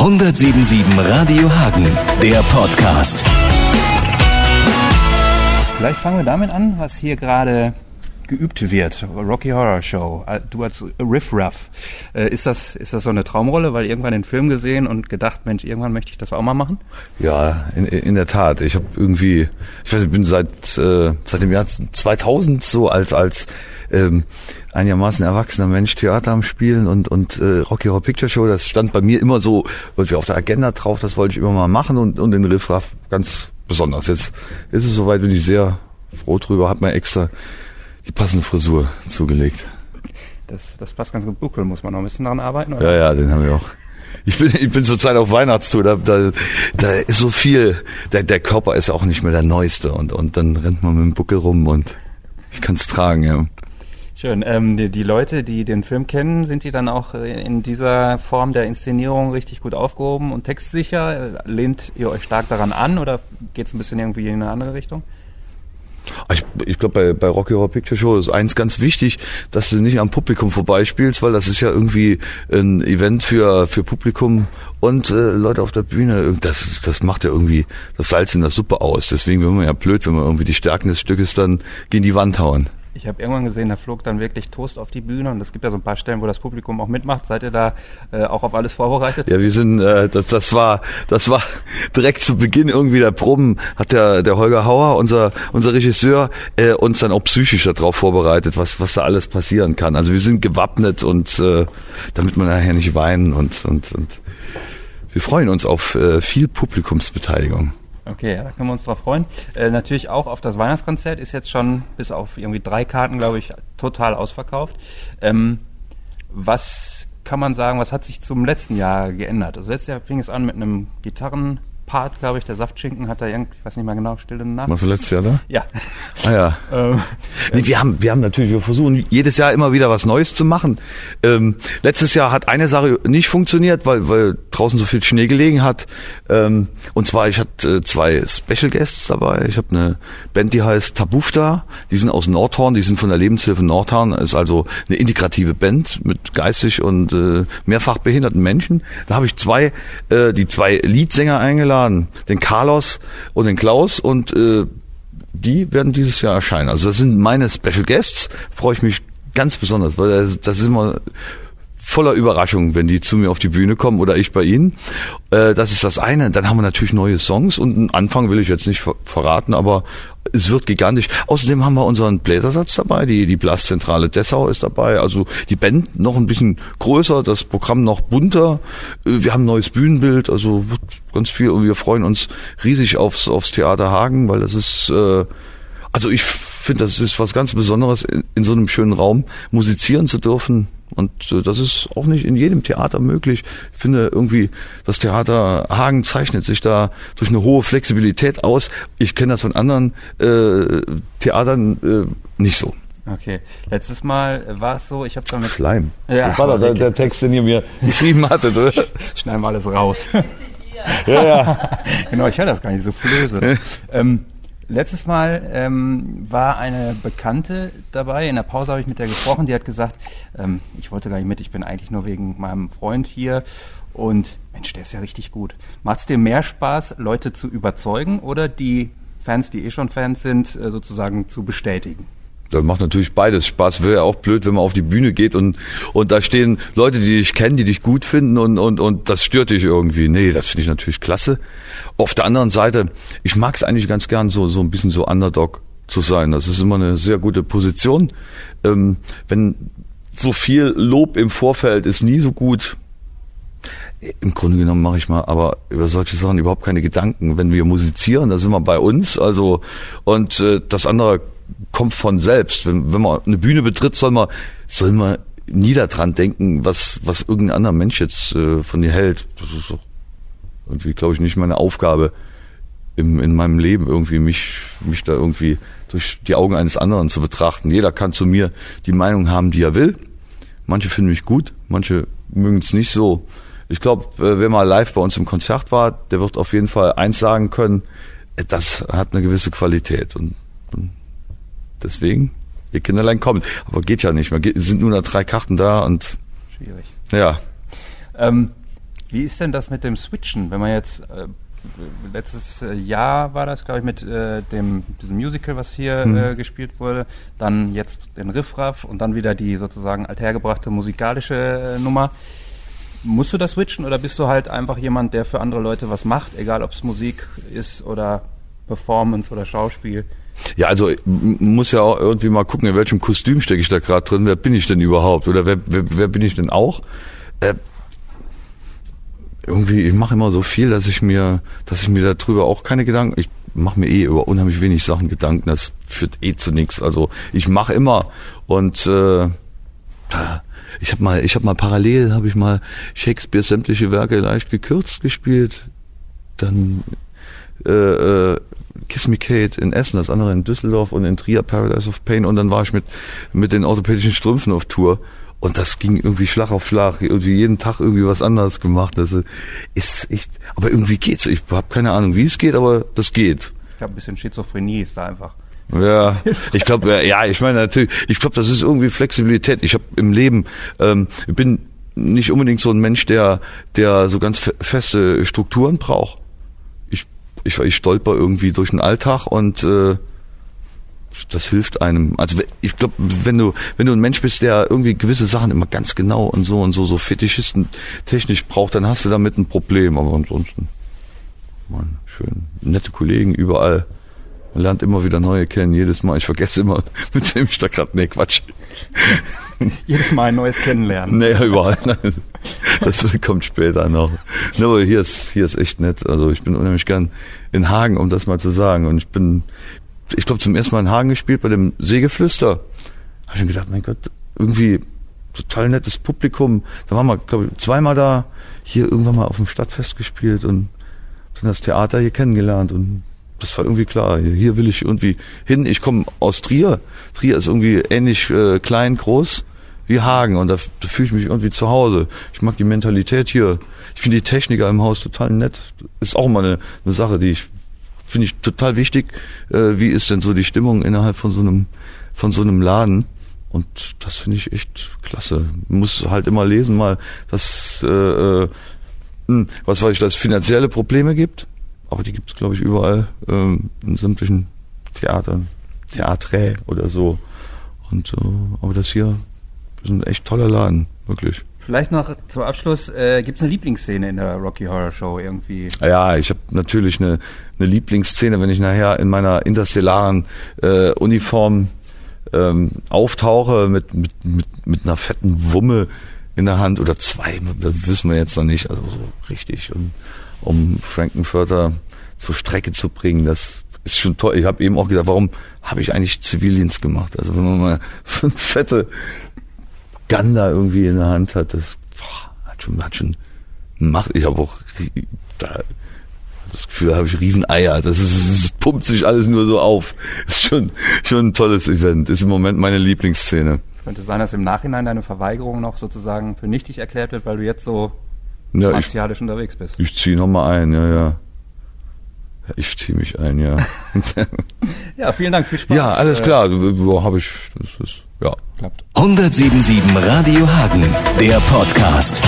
177 Radio Hagen, der Podcast. Vielleicht fangen wir damit an, was hier gerade geübt wird. Rocky Horror Show. Äh, Du als Riff Ruff. Äh, Ist das, ist das so eine Traumrolle? Weil irgendwann den Film gesehen und gedacht, Mensch, irgendwann möchte ich das auch mal machen? Ja, in, in der Tat. Ich habe irgendwie, ich weiß, ich bin seit äh, seit dem Jahr 2000 so als als ähm, einigermaßen erwachsener Mensch Theater am Spielen und und äh, Rocky Horror Picture Show. Das stand bei mir immer so irgendwie auf der Agenda drauf. Das wollte ich immer mal machen und und den Riff Raff ganz besonders. Jetzt ist es soweit, bin ich sehr froh drüber. Hat mir extra die passende Frisur zugelegt. Das, das passt ganz gut. Buckel muss man noch ein bisschen daran arbeiten, oder? Ja, ja, den haben wir auch. Ich bin, ich bin zurzeit auf Weihnachtstour, da, da, da ist so viel, der, der Körper ist auch nicht mehr der Neueste und, und dann rennt man mit dem Buckel rum und ich kann's tragen, ja. Schön. Ähm, die, die Leute, die den Film kennen, sind die dann auch äh, in dieser Form der Inszenierung richtig gut aufgehoben und textsicher? Äh, Lehnt ihr euch stark daran an oder geht's ein bisschen irgendwie in eine andere Richtung? Ich, ich glaube, bei, bei Rocky Horror Picture Show ist eins ganz wichtig, dass du nicht am Publikum vorbeispielst, weil das ist ja irgendwie ein Event für, für Publikum und äh, Leute auf der Bühne. Das, das macht ja irgendwie das Salz in der Suppe aus. Deswegen wäre man ja blöd, wenn man irgendwie die Stärken des Stückes dann gegen die Wand hauen. Ich habe irgendwann gesehen, da flog dann wirklich Toast auf die Bühne und es gibt ja so ein paar Stellen, wo das Publikum auch mitmacht. Seid ihr da äh, auch auf alles vorbereitet? Ja, wir sind, äh, das, das war, das war direkt zu Beginn irgendwie der Proben, hat der, der Holger Hauer, unser, unser Regisseur, äh, uns dann auch psychisch darauf vorbereitet, was, was da alles passieren kann. Also wir sind gewappnet und äh, damit man nachher nicht weinen und, und, und wir freuen uns auf äh, viel Publikumsbeteiligung. Okay, ja, da können wir uns drauf freuen. Äh, natürlich auch auf das Weihnachtskonzert ist jetzt schon bis auf irgendwie drei Karten, glaube ich, total ausverkauft. Ähm, was kann man sagen, was hat sich zum letzten Jahr geändert? Also letztes Jahr fing es an mit einem Gitarrenpart, glaube ich, der Saftschinken hat da irgendwie, ich weiß nicht mehr genau, Stille Nacht. Warst du letztes Jahr da? Ja. Ah ja. Ähm, Nee, wir haben, wir haben natürlich, wir versuchen jedes Jahr immer wieder was Neues zu machen. Ähm, letztes Jahr hat eine Sache nicht funktioniert, weil, weil draußen so viel Schnee gelegen hat. Ähm, und zwar, ich hatte äh, zwei Special Guests dabei. Ich habe eine Band, die heißt Tabufta. Die sind aus Nordhorn, die sind von der Lebenshilfe Nordhorn. Ist also eine integrative Band mit geistig und äh, mehrfach behinderten Menschen. Da habe ich zwei, äh, die zwei Leadsänger eingeladen, den Carlos und den Klaus und äh, die werden dieses Jahr erscheinen. Also das sind meine Special Guests. Freue ich mich ganz besonders, weil das, das ist immer voller Überraschung, wenn die zu mir auf die Bühne kommen oder ich bei ihnen. Äh, das ist das eine. Dann haben wir natürlich neue Songs und einen Anfang will ich jetzt nicht ver verraten, aber es wird gigantisch. Außerdem haben wir unseren Bläsersatz dabei, die, die Blaszentrale Dessau ist dabei, also die Band noch ein bisschen größer, das Programm noch bunter. Äh, Wir haben ein neues Bühnenbild, also ganz viel und wir freuen uns riesig aufs, aufs Theater Hagen, weil das ist, äh, also ich finde, das ist was ganz Besonderes, in, in so einem schönen Raum musizieren zu dürfen. Und äh, das ist auch nicht in jedem Theater möglich. Ich finde irgendwie, das Theater Hagen zeichnet sich da durch eine hohe Flexibilität aus. Ich kenne das von anderen äh, Theatern äh, nicht so. okay. Letztes Mal war es so, ich habe damit Schleim. Ja, das war doch der, der Text, den ihr mir geschrieben hattet, oder? schneiden wir alles raus. Ja, ja. genau, ich höre das gar nicht so flöse. ähm, letztes Mal ähm, war eine Bekannte dabei. In der Pause habe ich mit der gesprochen. Die hat gesagt, ähm, ich wollte gar nicht mit. Ich bin eigentlich nur wegen meinem Freund hier. Und Mensch, der ist ja richtig gut. Macht es dir mehr Spaß, Leute zu überzeugen oder die Fans, die eh schon Fans sind, äh, sozusagen zu bestätigen? Das macht natürlich beides Spaß. Wäre ja auch blöd, wenn man auf die Bühne geht und, und da stehen Leute, die dich kennen, die dich gut finden und, und, und das stört dich irgendwie. Nee, das finde ich natürlich klasse. Auf der anderen Seite, ich mag es eigentlich ganz gern, so, so ein bisschen so Underdog zu sein. Das ist immer eine sehr gute Position. Ähm, wenn so viel Lob im Vorfeld ist nie so gut. Im Grunde genommen mache ich mal aber über solche Sachen überhaupt keine Gedanken. Wenn wir musizieren, da sind wir bei uns. Also und äh, das andere kommt von selbst. Wenn, wenn man eine Bühne betritt, soll man soll man nie daran denken, was was irgendein anderer Mensch jetzt äh, von dir hält. Das ist doch irgendwie, glaube ich, nicht meine Aufgabe im, in meinem Leben irgendwie mich mich da irgendwie durch die Augen eines anderen zu betrachten. Jeder kann zu mir die Meinung haben, die er will. Manche finden mich gut, manche mögen es nicht so. Ich glaube, wer mal live bei uns im Konzert war, der wird auf jeden Fall eins sagen können, äh, das hat eine gewisse Qualität. Und deswegen, ihr Kinderlein kommt. Aber geht ja nicht. Geht, sind nur noch drei Karten da und Schwierig. ja. Ähm, Wie ist denn das mit dem Switchen, wenn man jetzt äh, letztes äh, Jahr war das, glaube ich, mit äh, dem diesem Musical, was hier Hm. äh, gespielt wurde, dann jetzt den Riffraff und dann wieder die sozusagen althergebrachte musikalische äh, Nummer. Musst du das switchen oder bist du halt einfach jemand, der für andere Leute was macht, egal ob es Musik ist oder Performance oder Schauspiel? Ja, also muss ja auch irgendwie mal gucken, in welchem Kostüm stecke ich da gerade drin. Wer bin ich denn überhaupt? Oder wer, wer, wer bin ich denn auch? Äh, irgendwie, ich mache immer so viel, dass ich mir, dass ich mir darüber auch keine Gedanken. Ich mache mir eh über unheimlich wenig Sachen Gedanken. Das führt eh zu nichts. Also ich mache immer und äh, ich habe mal, ich habe mal parallel, habe ich mal Shakespeare sämtliche Werke leicht gekürzt gespielt. Dann äh, äh, Kiss Me Kate in Essen, das andere in Düsseldorf und in Trier Paradise of Pain und dann war ich mit mit den orthopädischen Strümpfen auf Tour und das ging irgendwie Schlag auf Schlag, irgendwie jeden Tag irgendwie was anderes gemacht. Also ist echt, aber irgendwie geht's. Ich habe keine Ahnung, wie es geht, aber das geht. Ich glaube, ein bisschen Schizophrenie ist da einfach. Ja, ich glaube, ja, ich meine natürlich, ich glaube, das ist irgendwie Flexibilität. Ich habe im Leben, ähm, ich bin nicht unbedingt so ein Mensch, der, der so ganz fe- feste Strukturen braucht. Ich, ich, stolper irgendwie durch den Alltag und äh, das hilft einem. Also ich glaube, wenn du, wenn du ein Mensch bist, der irgendwie gewisse Sachen immer ganz genau und so und so, so Fetischisten technisch braucht, dann hast du damit ein Problem. Aber ansonsten, man, schön, nette Kollegen überall. Man lernt immer wieder neue kennen, jedes Mal. Ich vergesse immer, mit wem ich da gerade, nee, Quatsch. Jedes Mal ein neues Kennenlernen. Nee, überall. Nein, Das kommt später noch. Aber hier ist, hier ist echt nett. Also ich bin unheimlich gern in Hagen, um das mal zu sagen. Und ich bin, ich glaube, zum ersten Mal in Hagen gespielt bei dem Seegeflüster. Habe ich mir gedacht, mein Gott, irgendwie total nettes Publikum. Da waren wir, glaube ich, zweimal da, hier irgendwann mal auf dem Stadtfest gespielt und dann das Theater hier kennengelernt und das war irgendwie klar. Hier will ich irgendwie hin. Ich komme aus Trier. Trier ist irgendwie ähnlich äh, klein, groß wie Hagen und da, da fühle ich mich irgendwie zu Hause. Ich mag die Mentalität hier. Ich finde die Techniker im Haus total nett. Ist auch mal eine, eine Sache, die ich finde ich total wichtig. Äh, wie ist denn so die Stimmung innerhalb von so einem von so einem Laden? Und das finde ich echt klasse. Muss halt immer lesen mal, dass äh, äh, hm, was weiß ich, dass es finanzielle Probleme gibt, aber die gibt es glaube ich überall ähm, in sämtlichen Theatern, Theatre oder so. Und äh, aber das hier ist ein echt toller Laden, wirklich. Vielleicht noch zum Abschluss, äh, gibt es eine Lieblingsszene in der Rocky Horror Show irgendwie? Ja, ich habe natürlich eine, eine Lieblingsszene, wenn ich nachher in meiner interstellaren äh, Uniform ähm, auftauche mit, mit, mit, mit einer fetten Wumme in der Hand oder zwei, das wissen wir jetzt noch nicht, also so richtig, und, um Frankenfurter zur Strecke zu bringen, das ist schon toll. Ich habe eben auch gedacht, warum habe ich eigentlich Zivildienst gemacht? Also wenn man mal so eine fette Gander irgendwie in der Hand hat, das boah, hat schon, hat schon macht. Ich habe auch da das Gefühl, da habe ich Rieseneier. Das, ist, das pumpt sich alles nur so auf. Ist schon, schon ein tolles Event. Ist im Moment meine Lieblingsszene. Es könnte sein, dass im Nachhinein deine Verweigerung noch sozusagen für nichtig erklärt wird, weil du jetzt so Ja, ich, martialisch unterwegs bist. ich ziehe nochmal ein, ja, ja. Ja, Ich ziehe mich ein, ja. Ja, vielen Dank, viel Spaß. ja, alles Äh, klar. So habe ich, das ist, ja. klappt. 177 Radio Hagen, der Podcast.